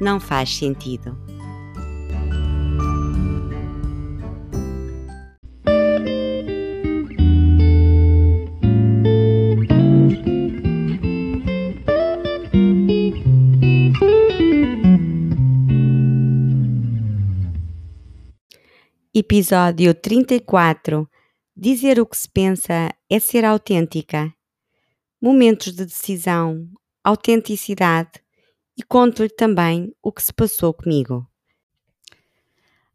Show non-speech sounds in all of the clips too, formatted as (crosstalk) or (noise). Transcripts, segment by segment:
não faz sentido. Episódio 34 Dizer o que se pensa é ser autêntica. Momentos de decisão, autenticidade e conto-lhe também o que se passou comigo.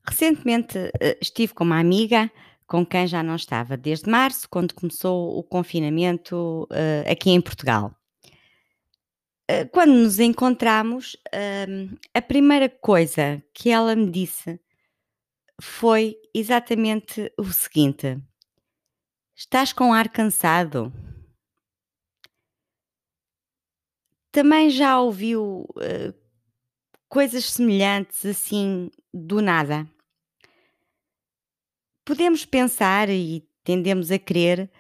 Recentemente eh, estive com uma amiga com quem já não estava desde março, quando começou o confinamento uh, aqui em Portugal. Uh, quando nos encontramos, uh, a primeira coisa que ela me disse foi exatamente o seguinte: Estás com ar cansado? Também já ouviu uh, coisas semelhantes assim do nada? Podemos pensar e tendemos a crer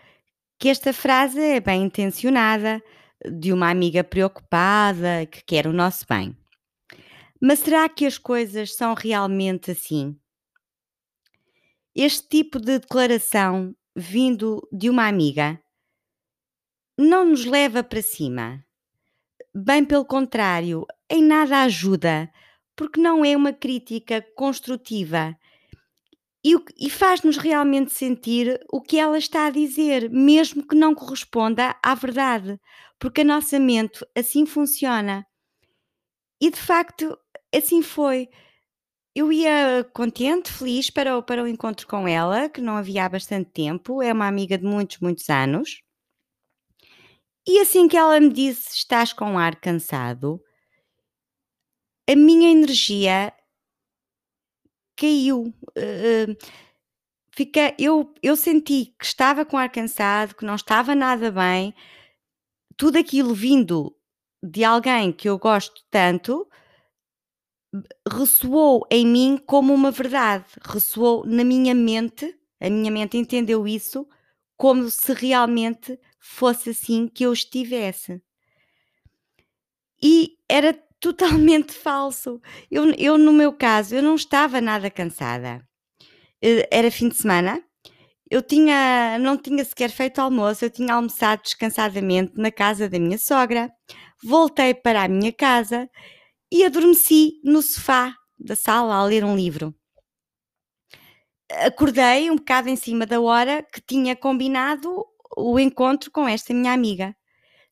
que esta frase é bem intencionada, de uma amiga preocupada que quer o nosso bem. Mas será que as coisas são realmente assim? Este tipo de declaração vindo de uma amiga não nos leva para cima. Bem pelo contrário, em nada ajuda, porque não é uma crítica construtiva e, e faz-nos realmente sentir o que ela está a dizer, mesmo que não corresponda à verdade, porque a nossa mente assim funciona. E de facto, assim foi. Eu ia contente, feliz para o, para o encontro com ela, que não havia há bastante tempo, é uma amiga de muitos, muitos anos. E assim que ela me disse: Estás com ar cansado, a minha energia caiu. Uh, fica, eu, eu senti que estava com ar cansado, que não estava nada bem. Tudo aquilo vindo de alguém que eu gosto tanto ressoou em mim como uma verdade, ressoou na minha mente, a minha mente entendeu isso como se realmente fosse assim que eu estivesse. E era (laughs) totalmente falso. Eu, eu, no meu caso, eu não estava nada cansada. Eh, era fim de semana, eu tinha, não tinha sequer feito almoço, eu tinha almoçado descansadamente na casa da minha sogra, voltei para a minha casa e adormeci no sofá da sala a ler um livro. Acordei um bocado em cima da hora que tinha combinado o encontro com esta minha amiga.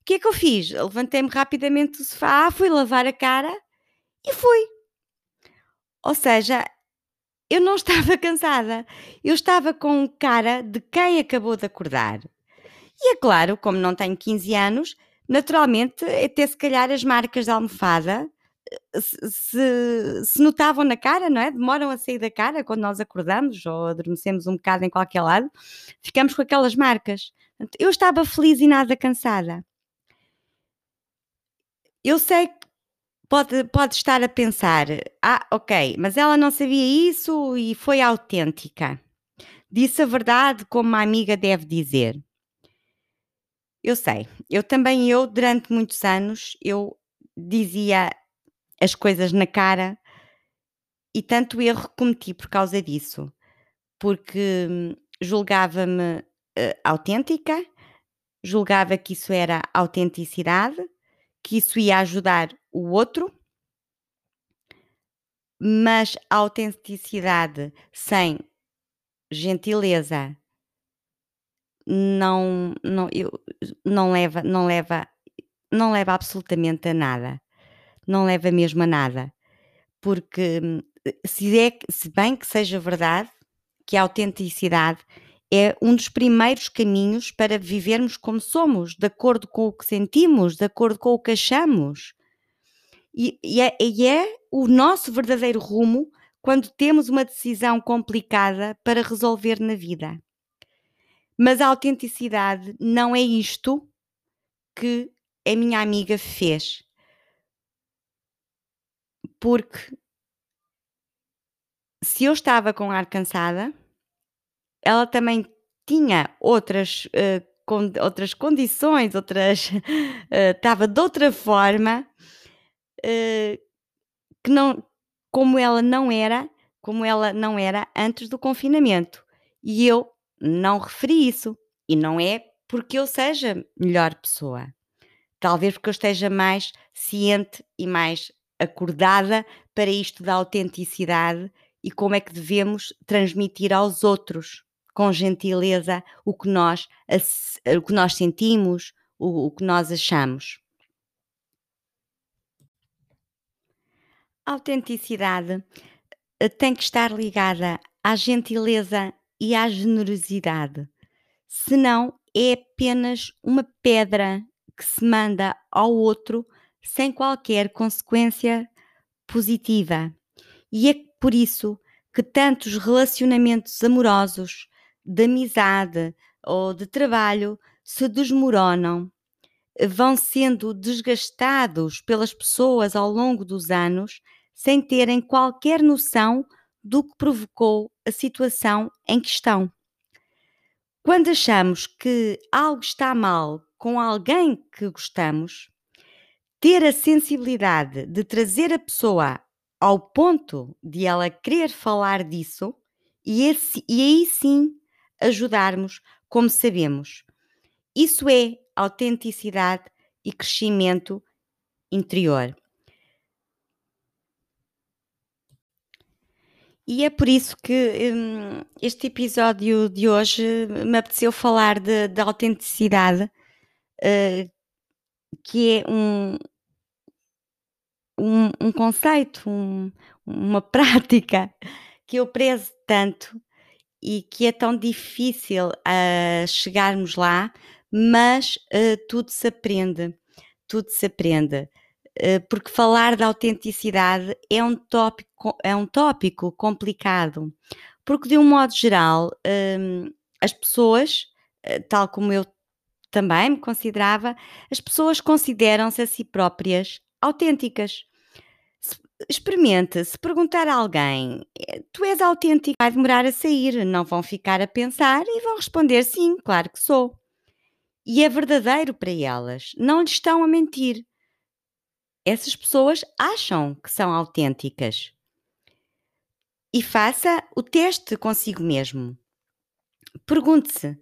O que é que eu fiz? Levantei-me rapidamente do sofá, fui lavar a cara e fui. Ou seja, eu não (laughs) estava cansada, eu estava com cara de quem acabou de acordar. E é claro, como não tenho 15 anos, naturalmente, até se calhar as marcas da almofada se, se, notavam na cara, não é? Demoram a sair da cara quando nós acordamos ou adormecemos um bocado em qualquer lado, ficamos com aquelas marcas. Eu estava feliz e nada cansada. Eu sei que pode, pode estar a pensar: ah, ok, mas ela não sabia isso e foi autêntica. Disse a verdade como uma amiga deve dizer. Eu sei, eu também, eu, durante muitos anos, eu dizia as coisas na cara e tanto erro cometi por causa disso, porque hum, julgava-me uh, autêntica, julgava que isso era autenticidade, que isso ia ajudar o outro, mas autenticidade sem gentileza não não eu, não leva não leva não leva absolutamente a nada não leva mesmo a nada. Porque hum, se, é, se bem que seja verdade que a autenticidade é um dos primeiros caminhos para vivermos como somos, de acordo com o que sentimos, de acordo com o que achamos. E, e, é, e é o nosso verdadeiro rumo quando temos uma decisão complicada para resolver na vida. Mas a autenticidade não é isto que a minha amiga fez. Porque se eu estava com ar cansada, ela também tinha outras, uh, con outras condições, outras. (laughs) Uh, estava de outra forma, uh, que não, como ela não era, como ela não era antes do confinamento. E eu não referi isso. E não é porque eu seja melhor pessoa. Talvez porque eu esteja mais ciente e mais acordada para isto da autenticidade e como é que devemos transmitir aos outros com gentileza o que nós, o que nós sentimos, o, o que nós achamos. A autenticidade eh, tem que estar ligada à gentileza e à generosidade, senão é apenas uma pedra que se manda ao outro sem qualquer consequência positiva. E é por isso que tantos relacionamentos amorosos, de amizade ou de trabalho se desmoronam, vão sendo desgastados pelas pessoas ao longo dos anos sem terem qualquer noção do que provocou a situação em questão. Quando achamos que algo está mal com alguém que gostamos, ter a sensibilidade de trazer a pessoa ao ponto de ela querer falar disso e, esse, e aí sim ajudarmos como sabemos. Isso é autenticidade e crescimento interior. E é por isso que hum, este episódio de hoje me apeteceu falar de autenticidade, uh, que é um, um, um conceito, um, uma (laughs) prática que eu prezo tanto e que é tão difícil uh, chegarmos lá, mas uh, tudo se aprende, tudo se aprende. Uh, porque falar da autenticidade é um tópico, é um tópico complicado, porque de um modo geral as pessoas, tal como eu também me considerava, as pessoas consideram-se a si próprias autênticas experimente, se perguntar a alguém, eh, tu és autêntico, vai demorar a sair, não vão ficar a pensar e vão responder sim, claro que sou. E é verdadeiro para elas, não lhes estão a mentir. Essas pessoas acham que são autênticas. E faça o teste consigo mesmo. Pergunte-se: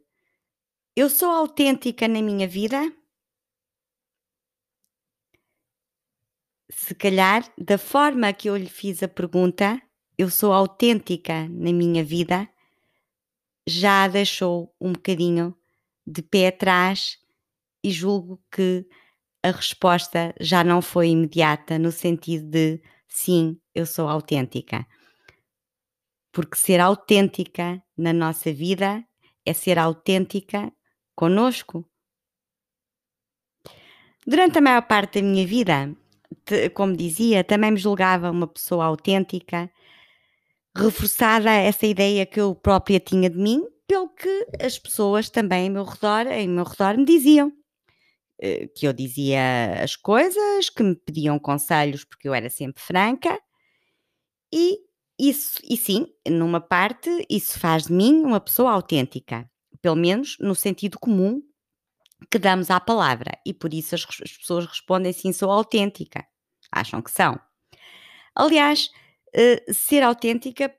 eu sou autêntica na minha vida? Se calhar, da forma que eu lhe fiz a pergunta, eu sou autêntica na minha vida, já a deixou um bocadinho de pé atrás e julgo que a resposta já não foi imediata, no sentido de sim, eu sou autêntica. Porque ser autêntica na nossa vida é ser autêntica conosco. Durante a maior parte da minha vida, como dizia, também me julgava uma pessoa autêntica, reforçada essa ideia que eu própria tinha de mim, pelo que as pessoas também em meu redor, em meu redor me diziam. Eh, que eu dizia as coisas, que me pediam conselhos porque eu era sempre franca, e isso, e sim, numa parte, isso faz de mim uma pessoa autêntica, pelo menos no sentido comum que damos à palavra, e por isso as, as pessoas respondem sim, sou autêntica acham que são. Aliás, uh, ser autêntica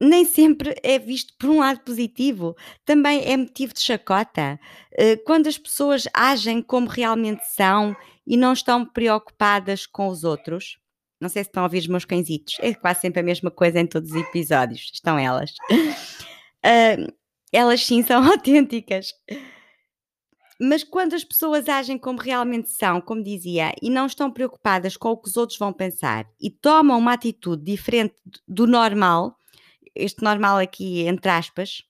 nem sempre é visto por um lado positivo, também é motivo de chacota. Uh, quando as pessoas agem como realmente são e não estão preocupadas com os outros, não sei se estão a ouvir os meus cãezitos, é quase sempre a mesma coisa em todos os episódios, estão elas. Uh, (laughs) elas sim são (laughs) autênticas. Mas quando as pessoas agem como realmente são, como dizia, e não estão preocupadas com o que os outros vão pensar e tomam uma atitude diferente do normal, este normal aqui entre aspas,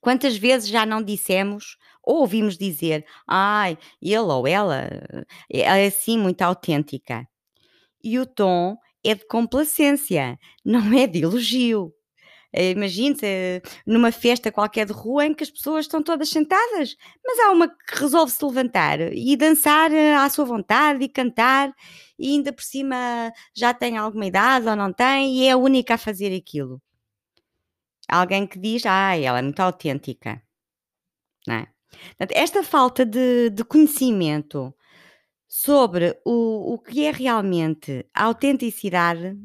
quantas vezes já não dissemos ou ouvimos dizer, ai, ele ou ela é assim muito autêntica. e o tom é de complacência, não é de elogio. Eh, imagine-se numa festa qualquer de rua em que as pessoas estão todas sentadas, mas há uma que resolve se levantar e dançar eh, à sua vontade e cantar, e ainda por cima já tem alguma idade ou não tem, e é a única a fazer aquilo. Alguém que diz, ah, ela é muito autêntica. Não é? Esta falta de, de conhecimento sobre o, o que é realmente a autenticidade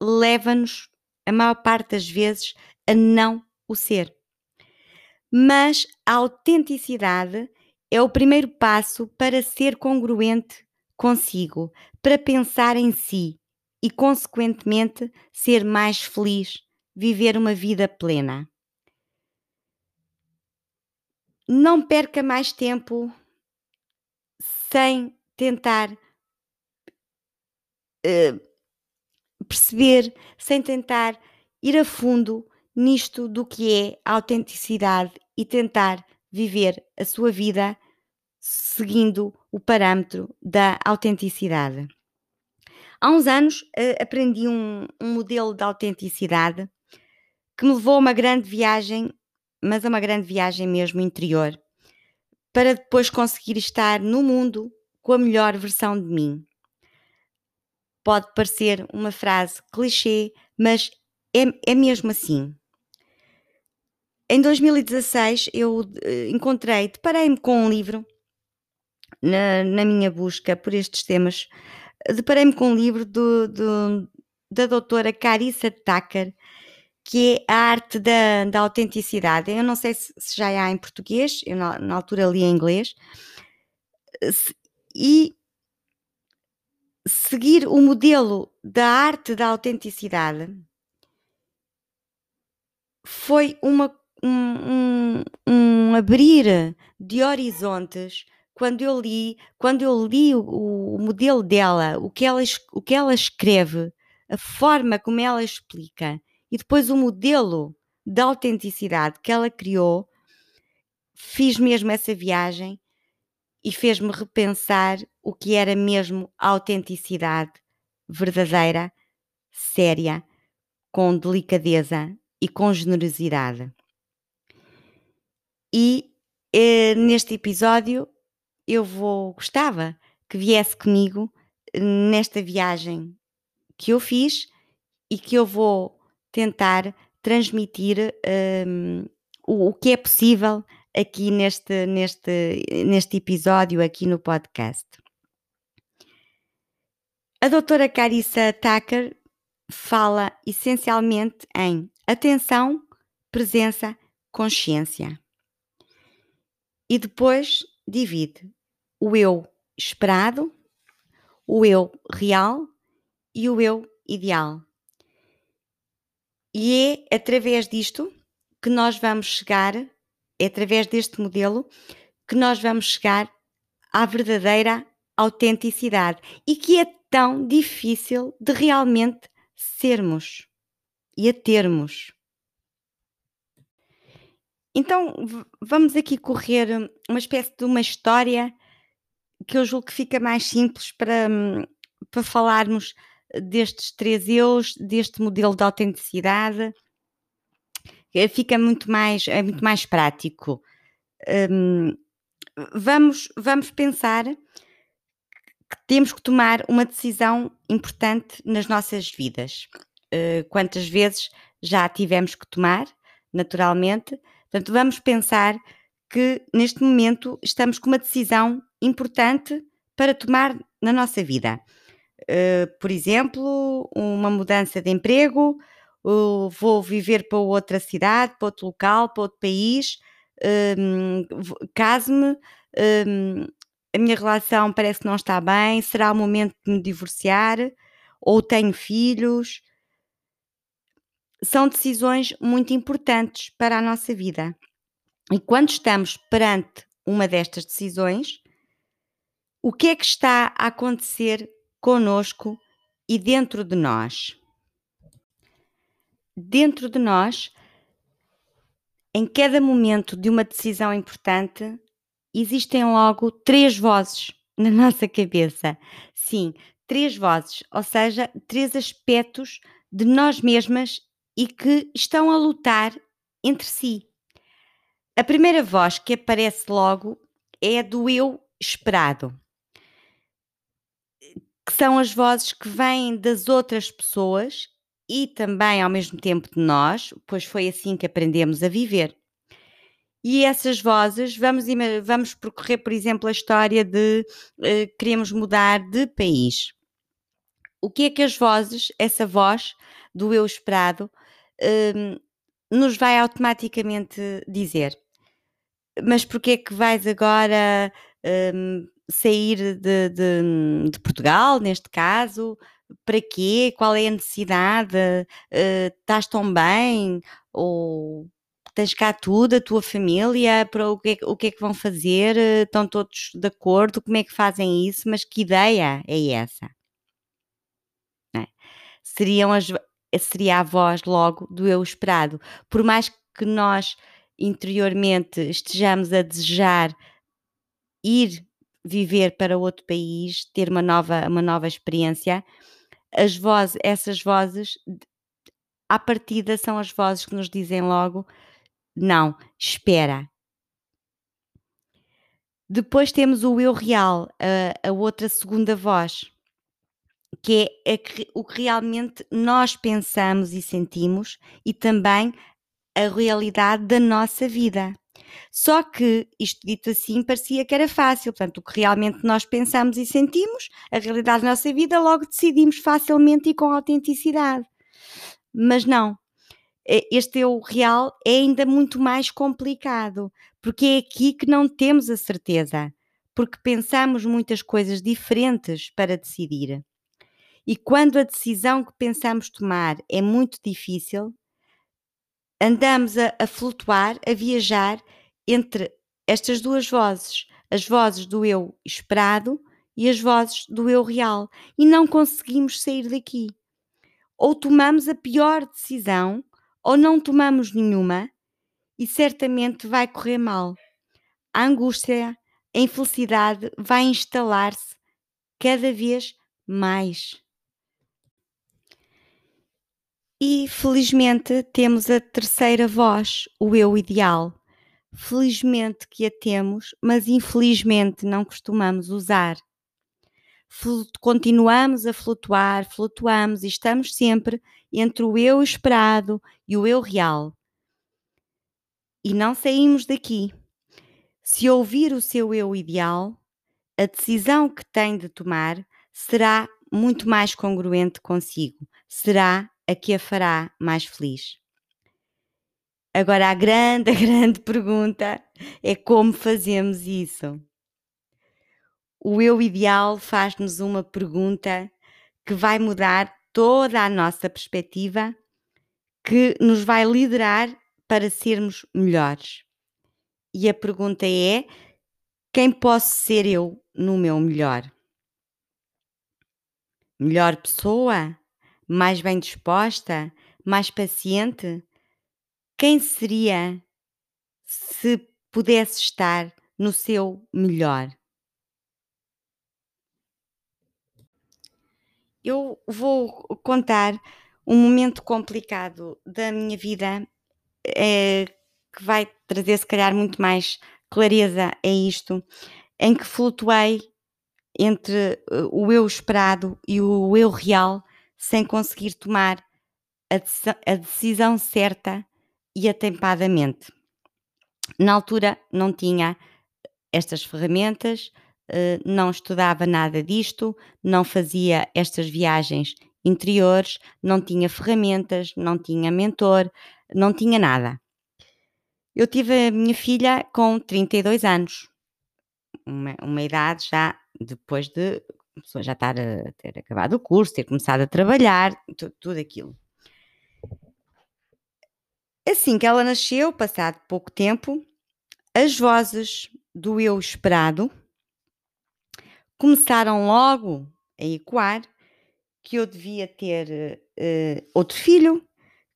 leva-nos, a maior parte das vezes, a não o ser. Mas a autenticidade é o primeiro passo para ser congruente consigo, para pensar em si e, consequentemente, ser mais feliz, viver uma vida plena. Não perca mais tempo sem tentar uh, perceber, sem tentar ir a fundo nisto do que é a autenticidade e tentar viver a sua vida seguindo o parâmetro da autenticidade. Há uns anos uh, aprendi um, um modelo de autenticidade que me levou a uma grande viagem, mas a uma grande viagem mesmo interior, para depois conseguir estar no mundo com a melhor versão de mim. Pode parecer uma frase clichê, mas é, é mesmo assim. Em 2016 eu uh, encontrei, deparei-me com um livro na, na, minha busca por estes temas, deparei-me com um livro do, do, da doutora Carissa Tucker, que é a arte da, da autenticidade. Eu não sei se, se já há em português, eu na, na altura li em inglês, e seguir o modelo da arte da autenticidade foi uma, um, um, um abrir de horizontes quando eu li, quando eu li o, o, modelo dela, o que, ela, o que ela escreve, a forma como ela explica, e depois o modelo de autenticidade que ela criou, fiz mesmo essa viagem e fez-me repensar o que era mesmo autenticidade verdadeira, séria, com delicadeza e com generosidade. E eh, neste episódio eu vou gostava que viesse comigo eh, nesta viagem que eu fiz e que eu vou tentar transmitir um, o, o que é possível aqui neste, neste, neste episódio, aqui no podcast. A doutora Carissa Tucker fala essencialmente em atenção, presença, consciência. E depois divide o eu esperado, o eu real e o eu ideal. E é através disto que nós vamos chegar é através deste modelo que nós vamos chegar à verdadeira autenticidade e que é tão difícil de realmente sermos e a termos. Então vamos aqui correr uma espécie de uma história que eu julgo que fica mais simples para, para falarmos destes três eus, deste modelo de autenticidade eh, fica muito mais, é muito mais prático. Um, vamos, vamos pensar que temos que tomar uma decisão importante nas nossas vidas. Uh, quantas vezes já tivemos que tomar, naturalmente. Portanto, vamos pensar que neste momento estamos com uma decisão importante para tomar na nossa vida. Uh, por exemplo, uma mudança de emprego, vou viver para outra cidade, para outro local, para outro país, um, case-me, um, a minha relação parece que não está bem, será o momento de me divorciar, ou tenho filhos. São decisões muito importantes para a nossa vida. E quando estamos perante uma destas decisões, o que é que está a acontecer conosco e dentro de nós? Dentro de nós, em cada momento de uma decisão importante, existem logo três vozes na (laughs) nossa cabeça. Sim, três vozes, ou seja, três aspectos de nós mesmas e que estão a lutar entre si. A primeira voz que aparece logo é a do eu esperado, que são as vozes que vêm das outras pessoas e também ao mesmo tempo de nós, pois foi assim que aprendemos a viver. E essas vozes, vamos, vamos percorrer, por exemplo, a história de uh, queremos mudar de país. O que é que as vozes, essa voz do eu esperado, uh, nos vai automaticamente dizer? Mas porquê é que vais agora uh, sair de, de, de, Portugal, neste caso? Para quê? Qual é a necessidade? Uh, estás tão bem? Ou tens cá tudo, a tua família, para o que, é, o que é que vão fazer? Estão todos de acordo? Como é que fazem isso? Mas que ideia é essa? É? Seriam as, seria a voz logo do eu esperado. Por mais que nós interiormente estejamos a desejar ir viver para outro país, ter uma nova, uma nova experiência, as vozes, essas vozes, à partida, são as vozes que nos dizem logo: não, espera. Depois temos o eu real, a, a outra segunda voz, que é a, o que realmente nós pensamos e sentimos e também a realidade da nossa vida. Só que, isto dito assim, parecia que era fácil. Portanto, o que realmente nós pensamos e sentimos, a realidade da nossa vida, logo decidimos facilmente e com autenticidade. Mas não. Este eu real é ainda muito mais complicado, porque é aqui que não temos a certeza, porque pensamos muitas coisas diferentes para decidir. E quando a decisão que pensamos tomar é muito difícil, andamos a, a flutuar, a viajar entre estas duas vozes, as vozes do eu esperado e as vozes do eu real, e não conseguimos sair daqui. Ou tomamos a pior decisão, ou não tomamos nenhuma, e certamente vai correr mal. A angústia, a infelicidade vai instalar-se cada vez mais. E felizmente temos a terceira voz, o eu ideal. Felizmente que a temos, mas infelizmente não costumamos usar. Continuamos a flutuar, flutuamos e estamos sempre entre o eu esperado e o eu real. E não saímos daqui. Se ouvir o seu eu ideal, a decisão que tem de tomar será muito mais congruente consigo, será a que a fará mais feliz? Agora, a grande, (laughs) a grande pergunta é como fazemos isso? O eu ideal faz-nos uma pergunta que vai mudar toda a nossa perspectiva, que nos vai liderar para sermos melhores. E a pergunta é: quem posso ser eu no meu melhor? Melhor pessoa? mais bem disposta, mais paciente? Quem seria se pudesse estar no seu melhor? Eu vou contar um momento complicado da minha vida é, que vai trazer, se calhar, muito mais clareza a isto, em que flutuei entre eh, o eu esperado e o eu real sem conseguir tomar a, decisão certa e atempadamente. Na altura não tinha estas ferramentas, eh, não estudava nada disto, não fazia estas viagens interiores, não tinha ferramentas, não tinha mentor, não tinha nada. Eu tive a minha filha com 32 anos, uma, uma idade já depois de já estar a ter acabado o curso, ter começado a trabalhar, tudo aquilo. Assim que ela nasceu, passado pouco tempo, as vozes do eu esperado começaram logo a ecoar que eu devia ter uh, outro filho,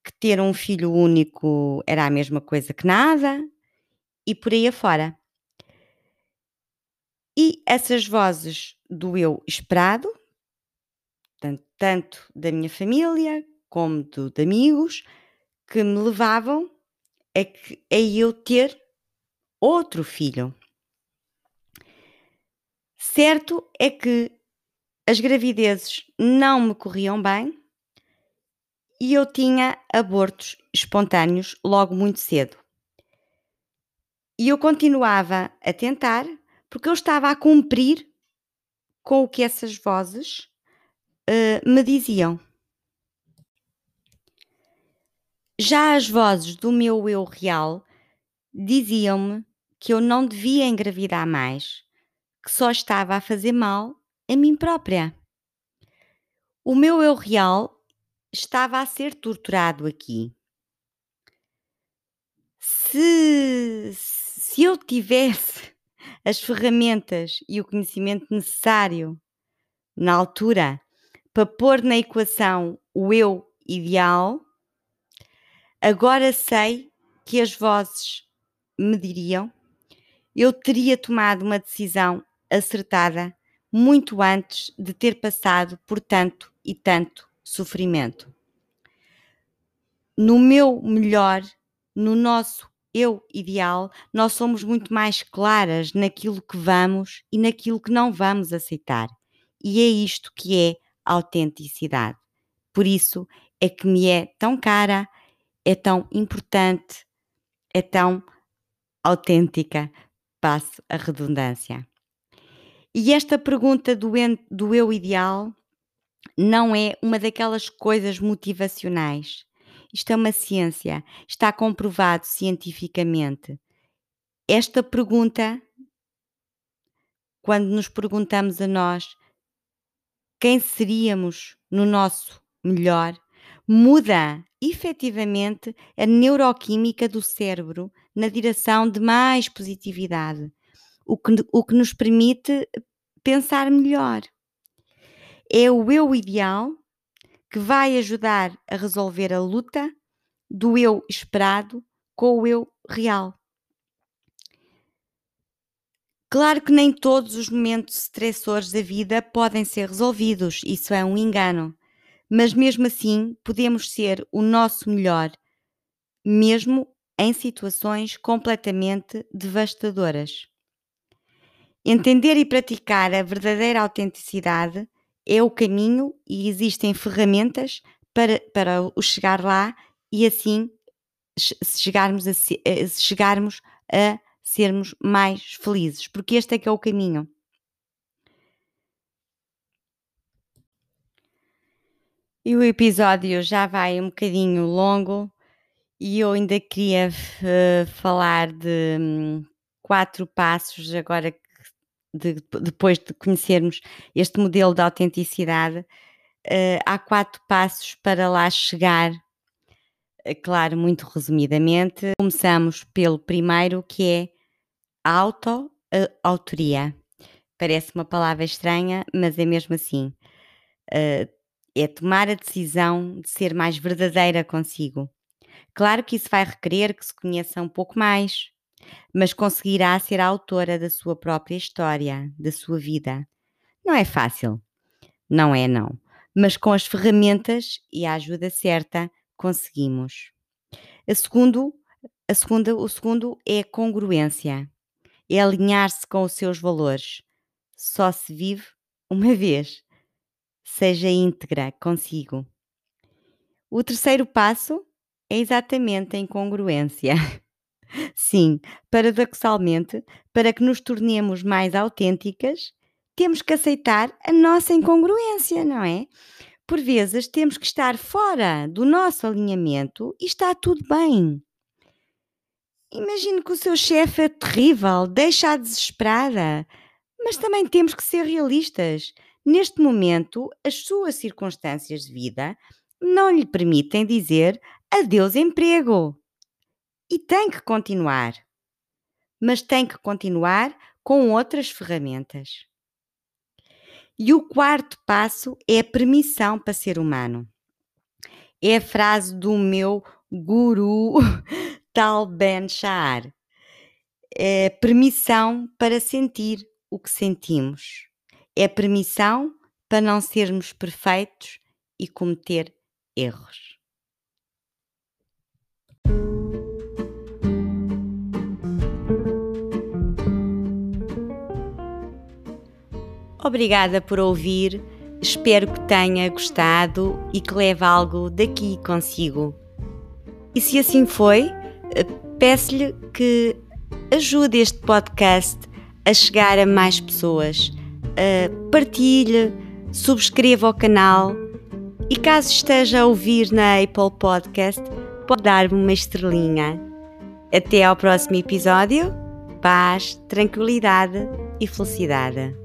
que ter um filho único era a mesma coisa que nada, e por aí afora. E essas vozes do eu esperado tanto, tanto da minha família como do, de amigos que me levavam a, que, a eu ter outro filho. Certo é que as gravidezes não me corriam bem e eu tinha abortos espontâneos logo muito cedo. E eu continuava a tentar porque eu estava a cumprir com o que essas vozes uh, me diziam. Já as vozes do meu eu real diziam-me que eu não devia engravidar mais, que só estava a fazer mal a mim própria. O meu eu real estava a ser torturado aqui. Se, se eu tivesse (laughs) as ferramentas e o conhecimento necessário na altura para pôr na equação o eu ideal, agora sei que as vozes me diriam, eu teria tomado uma decisão acertada muito antes de ter passado por tanto e tanto sofrimento. No meu melhor, no nosso eu ideal, nós somos muito mais claras naquilo que vamos e naquilo que não vamos aceitar. E é isto que é autenticidade. Por isso é que me é tão cara, tão importante, é tão autêntica, passo a redundância. E esta pergunta do, do eu ideal não é uma daquelas coisas motivacionais. Isto é uma ciência, está comprovado cientificamente. Esta pergunta, quando nos perguntamos a nós quem seríamos no nosso melhor, muda efetivamente a neuroquímica do cérebro na direção de mais positividade, o que, o que nos permite pensar melhor. É o eu ideal que vai ajudar a resolver a luta do eu esperado com o eu real. Claro que nem todos os momentos estressores da vida podem ser resolvidos, isso é um engano. Mas mesmo assim, podemos ser o nosso melhor, mesmo em situações completamente devastadoras. Entender e praticar a verdadeira autenticidade é o caminho e existem ferramentas para, para o chegar lá e assim chegarmos a, chegarmos a sermos mais felizes, porque este é que é o caminho. E o episódio já vai um bocadinho longo e eu ainda queria uh, falar de um, quatro passos agora de, depois de conhecermos este modelo de autenticidade, uh, há quatro passos para lá chegar. Uh, claro, muito resumidamente, começamos pelo primeiro, que é auto-autoria. Parece uma palavra estranha, mas é mesmo assim. Uh, é tomar a decisão de ser mais verdadeira consigo. Claro que isso vai requerer que se conheça um pouco mais, mas conseguirá ser a autora da sua própria história, da sua vida. Não é fácil. Não é, não. Mas com as ferramentas e a ajuda certa, conseguimos. A segundo, a segunda, o segundo é a congruência. É alinhar-se com os seus valores. Só se vive uma (laughs) vez. Seja íntegra consigo. O terceiro passo é exatamente a incongruência. (laughs) Sim, paradoxalmente, para que nos tornemos mais autênticas, temos que aceitar a nossa incongruência, não é? Por vezes temos que estar fora do nosso alinhamento e está tudo bem. Imagino que o seu chefe é terrível, deixa-a desesperada, mas também temos que ser realistas. Neste momento, as suas circunstâncias de vida não lhe permitem dizer adeus emprego e tem que continuar. Mas tem que continuar com outras ferramentas. E o quarto passo é a permissão para ser humano. É a frase do meu guru (laughs) Tal Ben Shahar. É permissão para sentir o que sentimos. É permissão para não sermos perfeitos e cometer erros. Obrigada por ouvir, espero que tenha gostado e que leve algo daqui consigo. E se assim foi, eh, peço-lhe que ajude este podcast a chegar a mais pessoas. Uh, partilhe, subscreva o canal e caso esteja a ouvir na Apple Podcast, pode dar-me uma estrelinha. Até ao próximo episódio. Paz, tranquilidade e felicidade.